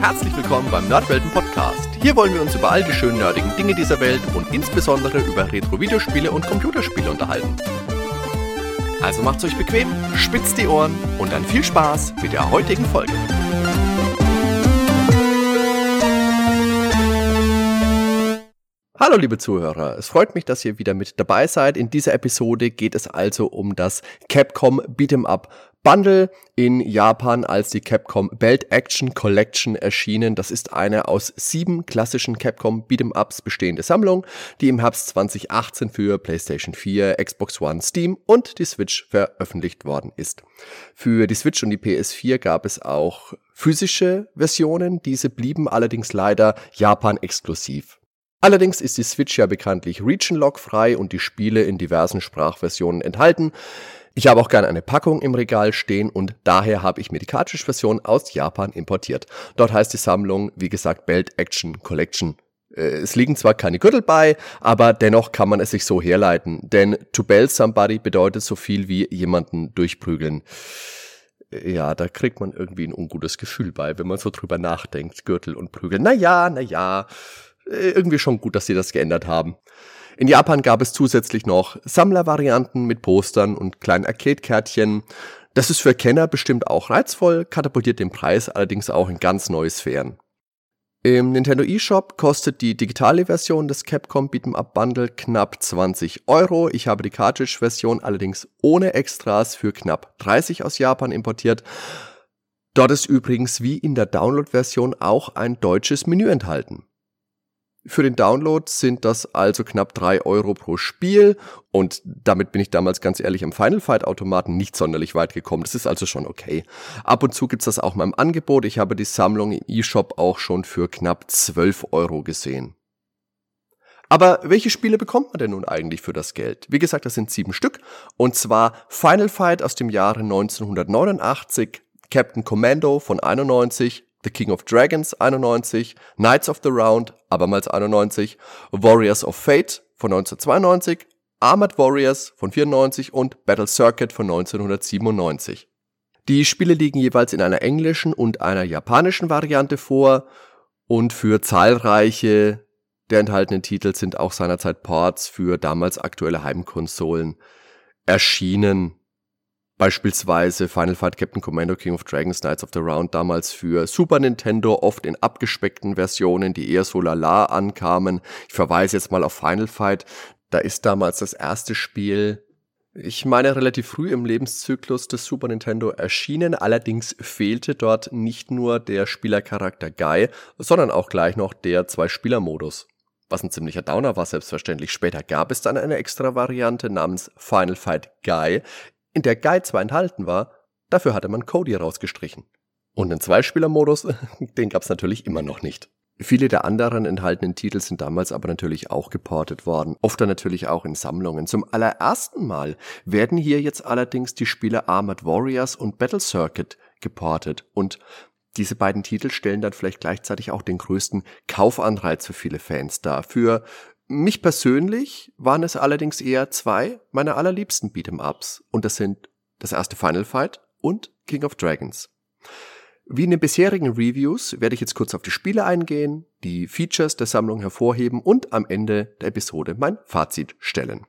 Herzlich willkommen beim Nerdwelten Podcast. Hier wollen wir uns über all die schönen nerdigen Dinge dieser Welt und insbesondere über Retro-Videospiele und Computerspiele unterhalten. Also macht's euch bequem, spitzt die Ohren und dann viel Spaß mit der heutigen Folge. Hallo liebe Zuhörer, es freut mich, dass ihr wieder mit dabei seid. In dieser Episode geht es also um das Capcom Beat'em Up Bundle in Japan als die Capcom Belt Action Collection erschienen. Das ist eine aus sieben klassischen Capcom Beat'em Ups bestehende Sammlung, die im Herbst 2018 für PlayStation 4, Xbox One, Steam und die Switch veröffentlicht worden ist. Für die Switch und die PS4 gab es auch physische Versionen, diese blieben allerdings leider Japan exklusiv. Allerdings ist die Switch ja bekanntlich Region-Lock frei und die Spiele in diversen Sprachversionen enthalten. Ich habe auch gerne eine Packung im Regal stehen und daher habe ich mir die Cartridge-Version aus Japan importiert. Dort heißt die Sammlung, wie gesagt, Belt Action Collection. Äh, es liegen zwar keine Gürtel bei, aber dennoch kann man es sich so herleiten, denn to bell somebody bedeutet so viel wie jemanden durchprügeln. Äh, ja, da kriegt man irgendwie ein ungutes Gefühl bei, wenn man so drüber nachdenkt, Gürtel und Prügeln. Naja, naja. Äh, irgendwie schon gut, dass sie das geändert haben. In Japan gab es zusätzlich noch Sammlervarianten mit Postern und kleinen Arcade-Kärtchen. Das ist für Kenner bestimmt auch reizvoll, katapultiert den Preis allerdings auch in ganz neue Sphären. Im Nintendo eShop kostet die digitale Version des Capcom Beat'em Up Bundle knapp 20 Euro. Ich habe die Cartridge-Version allerdings ohne Extras für knapp 30 aus Japan importiert. Dort ist übrigens wie in der Download-Version auch ein deutsches Menü enthalten. Für den Download sind das also knapp drei Euro pro Spiel und damit bin ich damals ganz ehrlich im Final Fight Automaten nicht sonderlich weit gekommen. Das ist also schon okay. Ab und zu gibt's das auch mal im Angebot. Ich habe die Sammlung im eShop auch schon für knapp 12 Euro gesehen. Aber welche Spiele bekommt man denn nun eigentlich für das Geld? Wie gesagt, das sind sieben Stück. Und zwar Final Fight aus dem Jahre 1989, Captain Commando von 91, The King of Dragons 91, Knights of the Round, abermals 91, Warriors of Fate von 1992, Armored Warriors von 94 und Battle Circuit von 1997. Die Spiele liegen jeweils in einer englischen und einer japanischen Variante vor und für zahlreiche der enthaltenen Titel sind auch seinerzeit Ports für damals aktuelle Heimkonsolen erschienen. Beispielsweise Final Fight Captain Commando King of Dragons Knights of the Round damals für Super Nintendo oft in abgespeckten Versionen, die eher so lala ankamen. Ich verweise jetzt mal auf Final Fight. Da ist damals das erste Spiel ich meine, relativ früh im Lebenszyklus des Super Nintendo erschienen. Allerdings fehlte dort nicht nur der Spielercharakter Guy, sondern auch gleich noch der Zwei-Spieler-Modus. Was ein ziemlicher Downer war, selbstverständlich. Später gab es dann eine extra Variante namens Final Fight Guy, in der Guide zwar enthalten war, dafür hatte man Cody rausgestrichen. Und den Zweispieler-Modus, den gab's natürlich immer noch nicht. Viele der anderen enthaltenen Titel sind damals aber natürlich auch geportet worden, oft dann natürlich auch in Sammlungen. Zum allerersten Mal werden hier jetzt allerdings die Spiele Armored Warriors und Battle Circuit geportet und diese beiden Titel stellen dann vielleicht gleichzeitig auch den größten Kaufanreiz für viele Fans dar. Für mich persönlich waren es allerdings eher zwei meiner allerliebsten Beat'em-Ups. Und das sind das erste Final Fight und King of Dragons. Wie in den bisherigen Reviews werde ich jetzt kurz auf die Spiele eingehen, die Features der Sammlung hervorheben und am Ende der Episode mein Fazit stellen.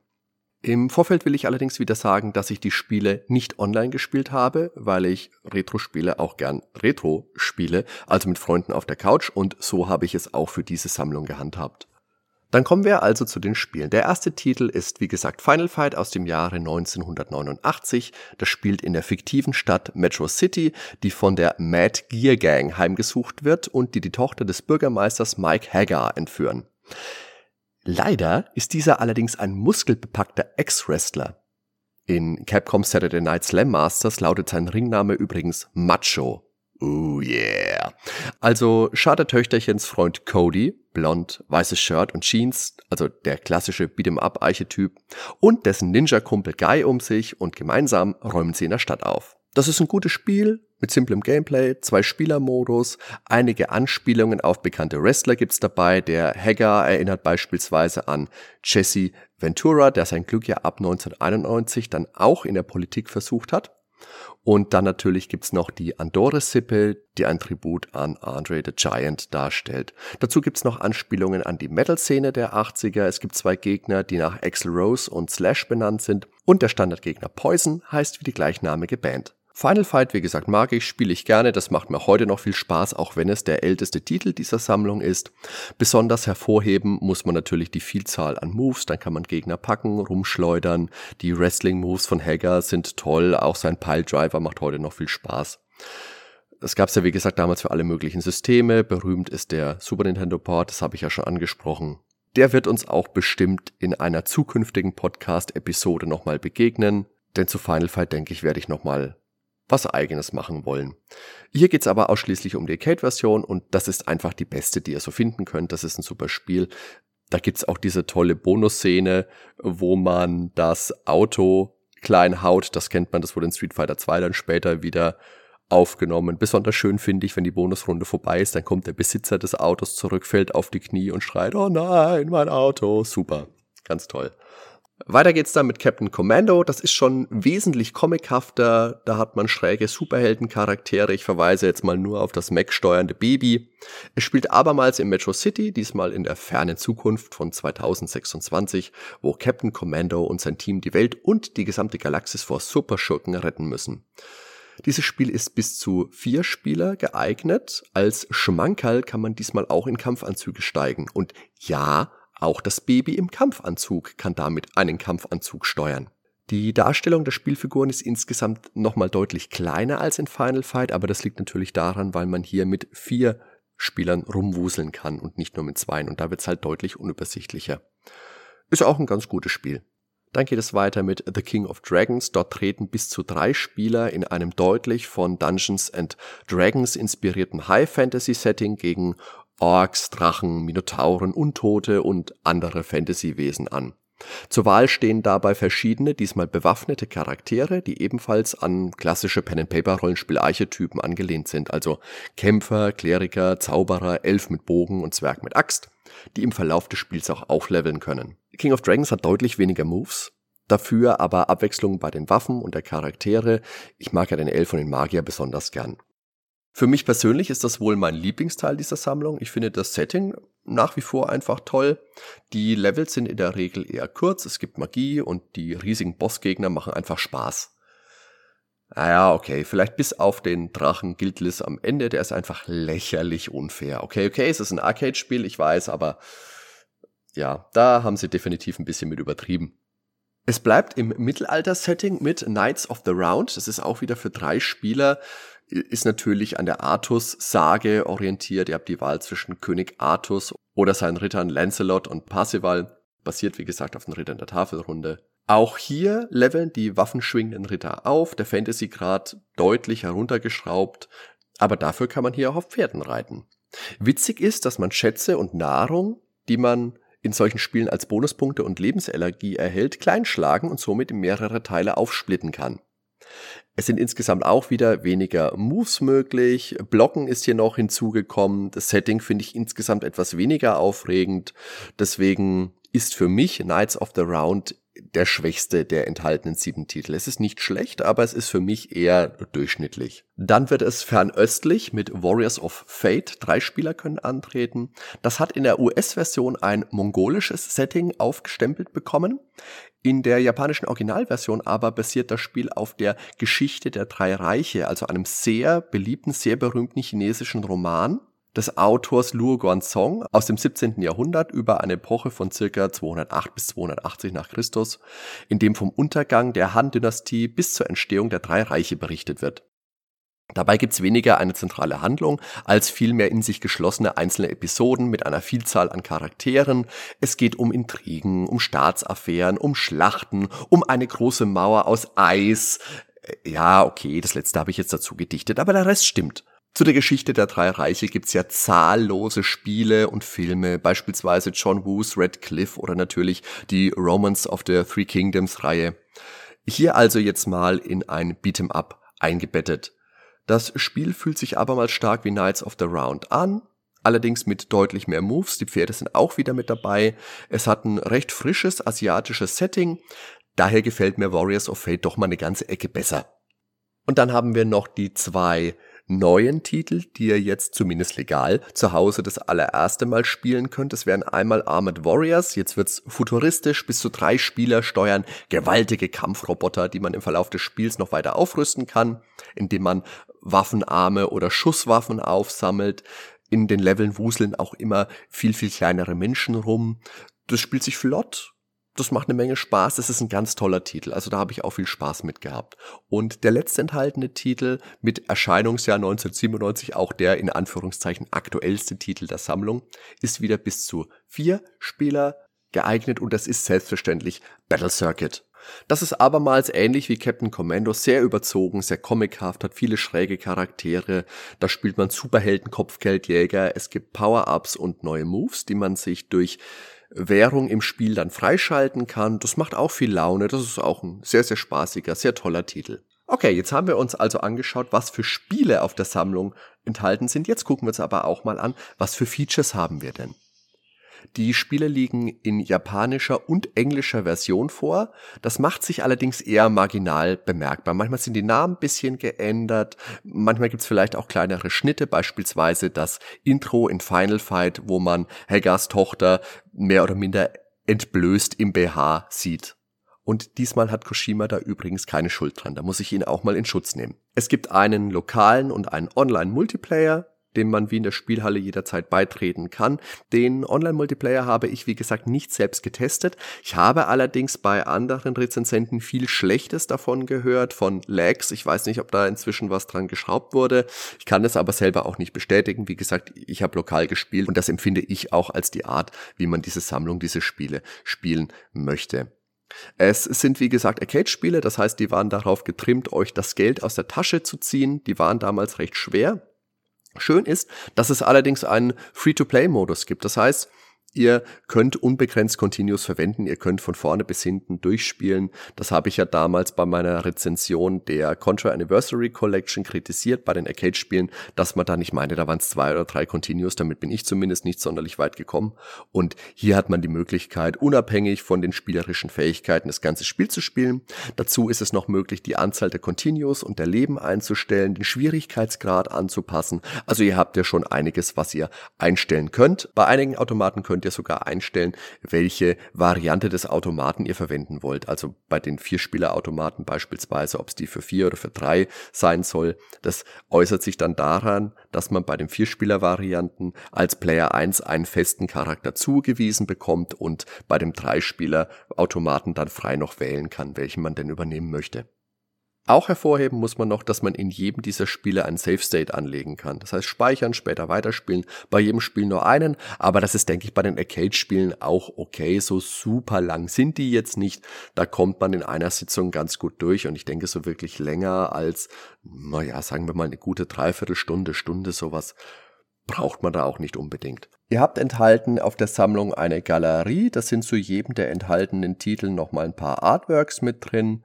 Im Vorfeld will ich allerdings wieder sagen, dass ich die Spiele nicht online gespielt habe, weil ich Retro-Spiele auch gern Retro spiele, also mit Freunden auf der Couch und so habe ich es auch für diese Sammlung gehandhabt. Dann kommen wir also zu den Spielen. Der erste Titel ist, wie gesagt, Final Fight aus dem Jahre 1989. Das spielt in der fiktiven Stadt Metro City, die von der Mad Gear Gang heimgesucht wird und die die Tochter des Bürgermeisters Mike Hagar entführen. Leider ist dieser allerdings ein muskelbepackter Ex-Wrestler. In Capcom Saturday Night Slam Masters lautet sein Ringname übrigens Macho. Oh yeah. Also Töchterchens Freund Cody, blond, weißes Shirt und Jeans, also der klassische Beat'em-up-Archetyp, und dessen Ninja-Kumpel Guy um sich und gemeinsam räumen sie in der Stadt auf. Das ist ein gutes Spiel mit simplem Gameplay, zwei Spielermodus, einige Anspielungen auf bekannte Wrestler gibt's dabei. Der Hagar erinnert beispielsweise an Jesse Ventura, der sein Glück ja ab 1991 dann auch in der Politik versucht hat. Und dann natürlich gibt's noch die Andore-Sippe, die ein Tribut an Andre the Giant darstellt. Dazu gibt's noch Anspielungen an die Metal-Szene der 80er. Es gibt zwei Gegner, die nach Axel Rose und Slash benannt sind. Und der Standardgegner Poison heißt wie die gleichnamige Band. Final Fight, wie gesagt, mag ich, spiele ich gerne, das macht mir heute noch viel Spaß, auch wenn es der älteste Titel dieser Sammlung ist. Besonders hervorheben muss man natürlich die Vielzahl an Moves, dann kann man Gegner packen, rumschleudern. Die Wrestling-Moves von Hager sind toll, auch sein Piledriver macht heute noch viel Spaß. Es gab es ja, wie gesagt, damals für alle möglichen Systeme. Berühmt ist der Super Nintendo Port, das habe ich ja schon angesprochen. Der wird uns auch bestimmt in einer zukünftigen Podcast-Episode nochmal begegnen. Denn zu Final Fight, denke ich, werde ich nochmal was eigenes machen wollen. Hier geht's aber ausschließlich um die Arcade-Version und das ist einfach die beste, die ihr so finden könnt. Das ist ein super Spiel. Da gibt's auch diese tolle Bonusszene, wo man das Auto klein haut. Das kennt man, das wurde in Street Fighter 2 dann später wieder aufgenommen. Besonders schön finde ich, wenn die Bonusrunde vorbei ist, dann kommt der Besitzer des Autos zurück, fällt auf die Knie und schreit, oh nein, mein Auto. Super. Ganz toll. Weiter geht's dann mit Captain Commando. Das ist schon wesentlich comichafter. Da hat man schräge Superheldencharaktere. Ich verweise jetzt mal nur auf das Mac steuernde Baby. Es spielt abermals in Metro City, diesmal in der fernen Zukunft von 2026, wo Captain Commando und sein Team die Welt und die gesamte Galaxis vor Superschurken retten müssen. Dieses Spiel ist bis zu vier Spieler geeignet. Als Schmankerl kann man diesmal auch in Kampfanzüge steigen. Und ja, auch das Baby im Kampfanzug kann damit einen Kampfanzug steuern. Die Darstellung der Spielfiguren ist insgesamt nochmal deutlich kleiner als in Final Fight, aber das liegt natürlich daran, weil man hier mit vier Spielern rumwuseln kann und nicht nur mit zwei. Und da wird es halt deutlich unübersichtlicher. Ist auch ein ganz gutes Spiel. Dann geht es weiter mit The King of Dragons. Dort treten bis zu drei Spieler in einem deutlich von Dungeons and Dragons inspirierten High-Fantasy-Setting gegen Orks, Drachen, Minotauren, Untote und andere Fantasy-Wesen an. Zur Wahl stehen dabei verschiedene, diesmal bewaffnete Charaktere, die ebenfalls an klassische Pen-and-Paper-Rollenspiel-Archetypen angelehnt sind, also Kämpfer, Kleriker, Zauberer, Elf mit Bogen und Zwerg mit Axt, die im Verlauf des Spiels auch aufleveln können. King of Dragons hat deutlich weniger Moves, dafür aber Abwechslung bei den Waffen und der Charaktere. Ich mag ja den Elf und den Magier besonders gern. Für mich persönlich ist das wohl mein Lieblingsteil dieser Sammlung. Ich finde das Setting nach wie vor einfach toll. Die Levels sind in der Regel eher kurz, es gibt Magie und die riesigen Bossgegner machen einfach Spaß. Naja, okay, vielleicht bis auf den Drachen Guildless am Ende, der ist einfach lächerlich unfair. Okay, okay, es ist ein Arcade-Spiel, ich weiß, aber ja, da haben sie definitiv ein bisschen mit übertrieben. Es bleibt im Mittelalter-Setting mit Knights of the Round. Das ist auch wieder für drei Spieler ist natürlich an der Artus-Sage orientiert. Ihr habt die Wahl zwischen König Artus oder seinen Rittern Lancelot und Parzival. Basiert, wie gesagt, auf den Rittern der Tafelrunde. Auch hier leveln die waffenschwingenden Ritter auf, der Fantasy-Grad deutlich heruntergeschraubt, aber dafür kann man hier auch auf Pferden reiten. Witzig ist, dass man Schätze und Nahrung, die man in solchen Spielen als Bonuspunkte und Lebensenergie erhält, kleinschlagen und somit in mehrere Teile aufsplitten kann. Es sind insgesamt auch wieder weniger Moves möglich. Blocken ist hier noch hinzugekommen. Das Setting finde ich insgesamt etwas weniger aufregend. Deswegen ist für mich Knights of the Round der schwächste der enthaltenen sieben Titel. Es ist nicht schlecht, aber es ist für mich eher durchschnittlich. Dann wird es fernöstlich mit Warriors of Fate. Drei Spieler können antreten. Das hat in der US-Version ein mongolisches Setting aufgestempelt bekommen. In der japanischen Originalversion aber basiert das Spiel auf der Geschichte der drei Reiche, also einem sehr beliebten, sehr berühmten chinesischen Roman des Autors Luo Guanzong aus dem 17. Jahrhundert über eine Epoche von circa 208 bis 280 nach Christus, in dem vom Untergang der Han-Dynastie bis zur Entstehung der drei Reiche berichtet wird. Dabei gibt's weniger eine zentrale Handlung als vielmehr in sich geschlossene einzelne Episoden mit einer Vielzahl an Charakteren. Es geht um Intrigen, um Staatsaffären, um Schlachten, um eine große Mauer aus Eis. Äh, ja, okay, das letzte habe ich jetzt dazu gedichtet, aber der Rest stimmt. Zu der Geschichte der drei Reiche gibt's ja zahllose Spiele und Filme, beispielsweise John Woos Red Cliff oder natürlich die Romance of the Three Kingdoms Reihe. Hier also jetzt mal in ein Beat'em Up eingebettet. Das Spiel fühlt sich abermals stark wie Knights of the Round an, allerdings mit deutlich mehr Moves. Die Pferde sind auch wieder mit dabei. Es hat ein recht frisches asiatisches Setting. Daher gefällt mir Warriors of Fate doch mal eine ganze Ecke besser. Und dann haben wir noch die zwei neuen Titel, die ihr jetzt zumindest legal zu Hause das allererste Mal spielen könnt. Es wären einmal Armored Warriors, jetzt wird's futuristisch, bis zu drei Spieler steuern gewaltige Kampfroboter, die man im Verlauf des Spiels noch weiter aufrüsten kann, indem man Waffenarme oder Schusswaffen aufsammelt. In den Leveln wuseln auch immer viel, viel kleinere Menschen rum. Das spielt sich flott, das macht eine Menge Spaß. Das ist ein ganz toller Titel. Also da habe ich auch viel Spaß mit gehabt. Und der letzte enthaltene Titel mit Erscheinungsjahr 1997, auch der in Anführungszeichen aktuellste Titel der Sammlung, ist wieder bis zu vier Spieler geeignet und das ist selbstverständlich Battle Circuit. Das ist abermals ähnlich wie Captain Commando, sehr überzogen, sehr comichaft, hat viele schräge Charaktere. Da spielt man Superhelden, Kopfgeldjäger, es gibt Power-Ups und neue Moves, die man sich durch Währung im Spiel dann freischalten kann. Das macht auch viel Laune. Das ist auch ein sehr, sehr spaßiger, sehr toller Titel. Okay, jetzt haben wir uns also angeschaut, was für Spiele auf der Sammlung enthalten sind. Jetzt gucken wir uns aber auch mal an, was für Features haben wir denn. Die Spiele liegen in japanischer und englischer Version vor. Das macht sich allerdings eher marginal bemerkbar. Manchmal sind die Namen ein bisschen geändert. Manchmal gibt es vielleicht auch kleinere Schnitte, beispielsweise das Intro in Final Fight, wo man Haggars Tochter mehr oder minder entblößt im BH sieht. Und diesmal hat Koshima da übrigens keine Schuld dran. Da muss ich ihn auch mal in Schutz nehmen. Es gibt einen lokalen und einen Online-Multiplayer dem man wie in der Spielhalle jederzeit beitreten kann. Den Online-Multiplayer habe ich, wie gesagt, nicht selbst getestet. Ich habe allerdings bei anderen Rezensenten viel Schlechtes davon gehört, von Lags. Ich weiß nicht, ob da inzwischen was dran geschraubt wurde. Ich kann es aber selber auch nicht bestätigen. Wie gesagt, ich habe lokal gespielt und das empfinde ich auch als die Art, wie man diese Sammlung, diese Spiele spielen möchte. Es sind wie gesagt Arcade-Spiele, das heißt, die waren darauf getrimmt, euch das Geld aus der Tasche zu ziehen. Die waren damals recht schwer. Schön ist, dass es allerdings einen Free-to-Play-Modus gibt. Das heißt, Ihr könnt unbegrenzt Continuous verwenden, ihr könnt von vorne bis hinten durchspielen. Das habe ich ja damals bei meiner Rezension der Contra Anniversary Collection kritisiert bei den Arcade-Spielen, dass man da nicht meinte, da waren es zwei oder drei Continuous, damit bin ich zumindest nicht sonderlich weit gekommen. Und hier hat man die Möglichkeit, unabhängig von den spielerischen Fähigkeiten das ganze Spiel zu spielen. Dazu ist es noch möglich, die Anzahl der Continuous und der Leben einzustellen, den Schwierigkeitsgrad anzupassen. Also ihr habt ja schon einiges, was ihr einstellen könnt. Bei einigen Automaten könnt könnt ihr sogar einstellen, welche Variante des Automaten ihr verwenden wollt. Also bei den Vierspieler-Automaten beispielsweise, ob es die für vier oder für drei sein soll. Das äußert sich dann daran, dass man bei den Vierspieler-Varianten als Player 1 einen festen Charakter zugewiesen bekommt und bei dem Dreispieler-Automaten dann frei noch wählen kann, welchen man denn übernehmen möchte. Auch hervorheben muss man noch, dass man in jedem dieser Spiele ein Save State anlegen kann. Das heißt, speichern, später weiterspielen. Bei jedem Spiel nur einen, aber das ist, denke ich, bei den Arcade-Spielen auch okay. So super lang sind die jetzt nicht. Da kommt man in einer Sitzung ganz gut durch und ich denke, so wirklich länger als, naja, sagen wir mal eine gute Dreiviertelstunde, Stunde, sowas braucht man da auch nicht unbedingt. Ihr habt enthalten auf der Sammlung eine Galerie. Das sind zu jedem der enthaltenen Titel nochmal ein paar Artworks mit drin.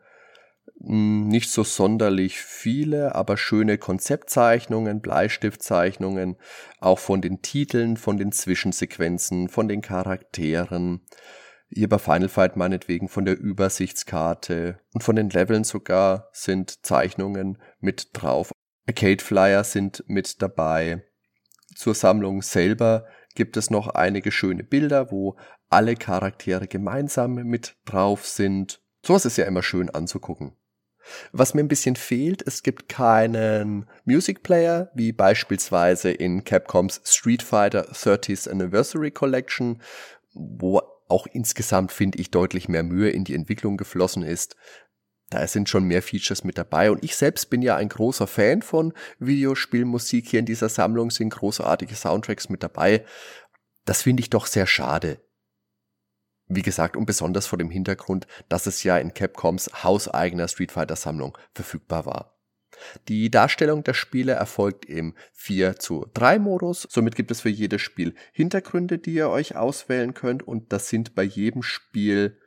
Hm, nicht so sonderlich viele, aber schöne Konzeptzeichnungen, Bleistiftzeichnungen, auch von den Titeln, von den Zwischensequenzen, von den Charakteren. Hier bei Final Fight meinetwegen von der Übersichtskarte und von den Leveln sogar sind Zeichnungen mit drauf. Arcade Flyer sind mit dabei. Zur Sammlung selber gibt es noch einige schöne Bilder, wo alle Charaktere gemeinsam mit drauf sind. Sowas ist ja immer schön anzugucken. Was mir ein bisschen fehlt, es gibt keinen Music Player, wie beispielsweise in Capcoms Street Fighter 30th Anniversary Collection, wo auch insgesamt, finde ich, deutlich mehr Mühe in die Entwicklung geflossen ist. Da sind schon mehr Features mit dabei und ich selbst bin ja ein großer Fan von Videospielmusik. Hier in dieser Sammlung sind großartige Soundtracks mit dabei. Das finde ich doch sehr schade. Wie gesagt, und besonders vor dem Hintergrund, dass es ja in Capcoms hauseigener Street Fighter Sammlung verfügbar war. Die Darstellung der Spiele erfolgt im 4 zu 3 Modus. Somit gibt es für jedes Spiel Hintergründe, die ihr euch auswählen könnt. Und das sind bei jedem Spiel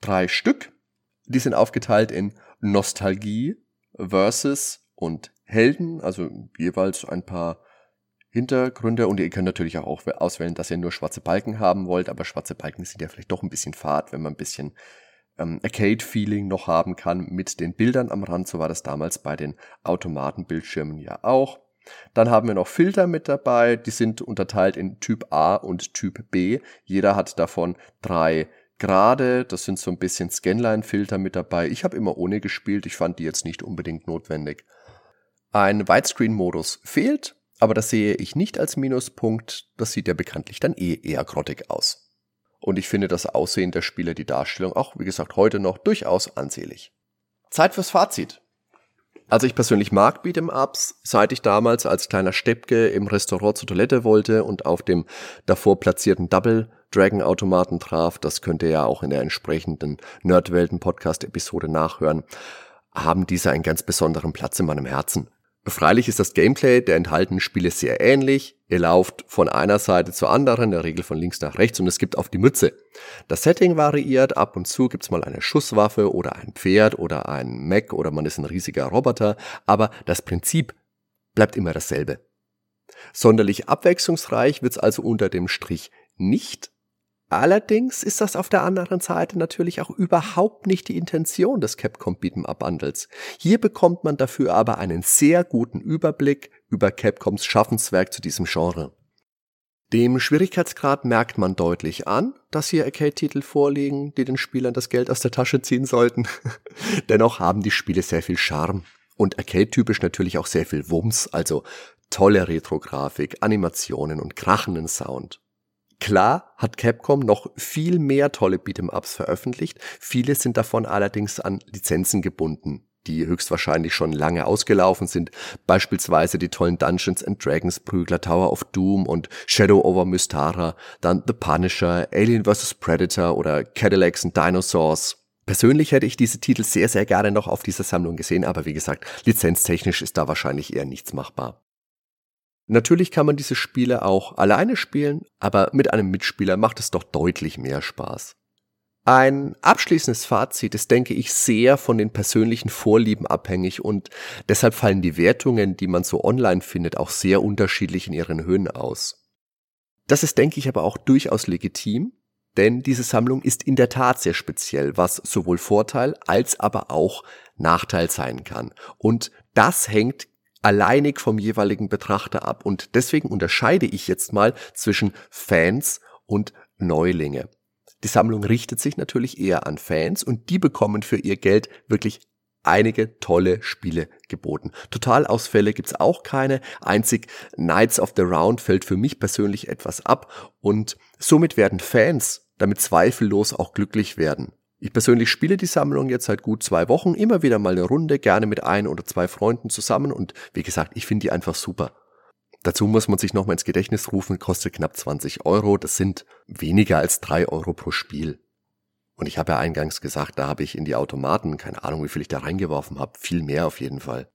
drei Stück. Die sind aufgeteilt in Nostalgie, Versus und Helden, also jeweils ein paar Hintergründe und ihr könnt natürlich auch auswählen, dass ihr nur schwarze Balken haben wollt, aber schwarze Balken sind ja vielleicht doch ein bisschen fad, wenn man ein bisschen ähm, Arcade-Feeling noch haben kann mit den Bildern am Rand. So war das damals bei den Automatenbildschirmen ja auch. Dann haben wir noch Filter mit dabei. Die sind unterteilt in Typ A und Typ B. Jeder hat davon drei Grade. Das sind so ein bisschen Scanline-Filter mit dabei. Ich habe immer ohne gespielt. Ich fand die jetzt nicht unbedingt notwendig. Ein Widescreen-Modus fehlt, aber das sehe ich nicht als Minuspunkt. Das sieht ja bekanntlich dann eh eher grottig aus. Und ich finde das Aussehen der Spiele, die Darstellung auch, wie gesagt, heute noch durchaus ansehlich. Zeit fürs Fazit. Also ich persönlich mag Beat'em Ups, seit ich damals als kleiner Steppke im Restaurant zur Toilette wollte und auf dem davor platzierten Double Dragon Automaten traf, das könnt ihr ja auch in der entsprechenden Nerdwelten Podcast Episode nachhören, haben diese einen ganz besonderen Platz in meinem Herzen. Freilich ist das Gameplay der enthaltenen Spiele sehr ähnlich. Ihr lauft von einer Seite zur anderen, in der Regel von links nach rechts und es gibt auf die Mütze. Das Setting variiert, ab und zu gibt's mal eine Schusswaffe oder ein Pferd oder ein Mech oder man ist ein riesiger Roboter, aber das Prinzip bleibt immer dasselbe. Sonderlich abwechslungsreich wird's also unter dem Strich nicht, Allerdings ist das auf der anderen Seite natürlich auch überhaupt nicht die Intention des Capcom Beat'em Up Bundles. Hier bekommt man dafür aber einen sehr guten Überblick über Capcoms Schaffenswerk zu diesem Genre. Dem Schwierigkeitsgrad merkt man deutlich an, dass hier Arcade-Titel vorliegen, die den Spielern das Geld aus der Tasche ziehen sollten. Dennoch haben die Spiele sehr viel Charme und Arcade-typisch natürlich auch sehr viel Wumms, also tolle Retro-Grafik, Animationen und krachenden Sound. Klar hat Capcom noch viel mehr tolle Beat'em-Ups veröffentlicht, viele sind davon allerdings an Lizenzen gebunden, die höchstwahrscheinlich schon lange ausgelaufen sind, beispielsweise die tollen Dungeons and Dragons Prügler Tower of Doom und Shadow over Mystara, dann The Punisher, Alien vs. Predator oder Cadillacs and Dinosaurs. Persönlich hätte ich diese Titel sehr, sehr gerne noch auf dieser Sammlung gesehen, aber wie gesagt, lizenztechnisch ist da wahrscheinlich eher nichts machbar. Natürlich kann man diese Spiele auch alleine spielen, aber mit einem Mitspieler macht es doch deutlich mehr Spaß. Ein abschließendes Fazit ist, denke ich, sehr von den persönlichen Vorlieben abhängig und deshalb fallen die Wertungen, die man so online findet, auch sehr unterschiedlich in ihren Höhen aus. Das ist, denke ich, aber auch durchaus legitim, denn diese Sammlung ist in der Tat sehr speziell, was sowohl Vorteil als aber auch Nachteil sein kann. Und das hängt alleinig vom jeweiligen Betrachter ab. Und deswegen unterscheide ich jetzt mal zwischen Fans und Neulinge. Die Sammlung richtet sich natürlich eher an Fans und die bekommen für ihr Geld wirklich einige tolle Spiele geboten. Totalausfälle gibt's auch keine. Einzig Knights of the Round fällt für mich persönlich etwas ab und somit werden Fans damit zweifellos auch glücklich werden. Ich persönlich spiele die Sammlung jetzt seit gut zwei Wochen, immer wieder mal eine Runde, gerne mit ein oder zwei Freunden zusammen und wie gesagt, ich finde die einfach super. Dazu muss man sich nochmal ins Gedächtnis rufen, kostet knapp 20 Euro, das sind weniger als drei Euro pro Spiel. Und ich habe ja eingangs gesagt, da habe ich in die Automaten, keine Ahnung, wie viel ich da reingeworfen habe, viel mehr auf jeden Fall.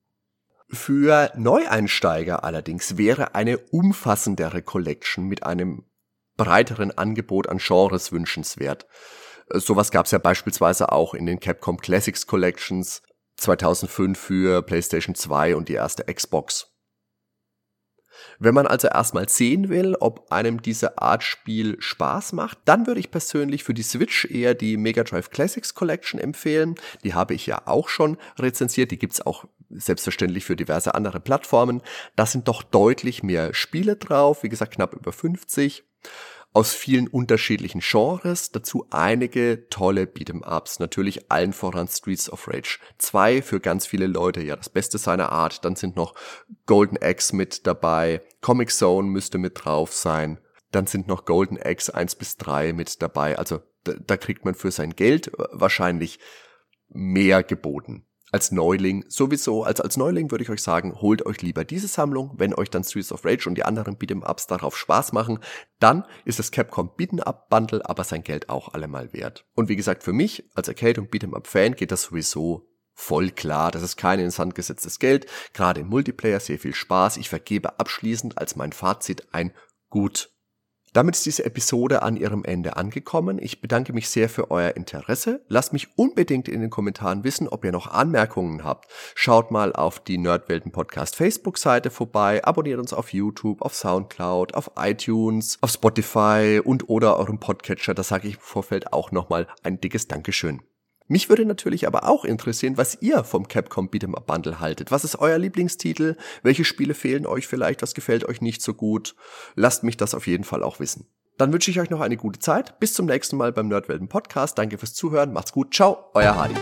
Für Neueinsteiger allerdings wäre eine umfassendere Collection mit einem breiteren Angebot an Genres wünschenswert. Sowas gab es ja beispielsweise auch in den Capcom Classics Collections 2005 für PlayStation 2 und die erste Xbox. Wenn man also erstmal sehen will, ob einem diese Art Spiel Spaß macht, dann würde ich persönlich für die Switch eher die Mega Drive Classics Collection empfehlen. Die habe ich ja auch schon rezensiert. Die gibt's auch selbstverständlich für diverse andere Plattformen. Da sind doch deutlich mehr Spiele drauf. Wie gesagt, knapp über 50 aus vielen unterschiedlichen Genres, dazu einige tolle Beat'em-Ups, natürlich allen voran Streets of Rage 2 für ganz viele Leute, ja das Beste seiner Art, dann sind noch Golden Axe mit dabei, Comic Zone müsste mit drauf sein, dann sind noch Golden Axe 1 bis 3 mit dabei, also da, da kriegt man für sein Geld wahrscheinlich mehr geboten als Neuling sowieso, als als Neuling würde ich euch sagen, holt euch lieber diese Sammlung, wenn euch dann Streets of Rage und die anderen Beat'em Ups darauf Spaß machen, dann ist das Capcom Beat'em Up Bundle aber sein Geld auch allemal wert. Und wie gesagt, für mich als Arcade und Beat'em Up Fan geht das sowieso voll klar. Das ist kein ins Sand gesetztes Geld, gerade im Multiplayer sehr viel Spaß. Ich vergebe abschließend als mein Fazit ein gut. Damit ist diese Episode an ihrem Ende angekommen. Ich bedanke mich sehr für euer Interesse. Lasst mich unbedingt in den Kommentaren wissen, ob ihr noch Anmerkungen habt. Schaut mal auf die Nerdwelten Podcast Facebook-Seite vorbei, abonniert uns auf YouTube, auf Soundcloud, auf iTunes, auf Spotify und oder eurem Podcatcher. Da sage ich im Vorfeld auch nochmal ein dickes Dankeschön. Mich würde natürlich aber auch interessieren, was ihr vom Capcom Beat'em Up Bundle haltet. Was ist euer Lieblingstitel? Welche Spiele fehlen euch vielleicht? Was gefällt euch nicht so gut? Lasst mich das auf jeden Fall auch wissen. Dann wünsche ich euch noch eine gute Zeit. Bis zum nächsten Mal beim Nerdwelten Podcast. Danke fürs Zuhören. Macht's gut. Ciao. Euer Hardy.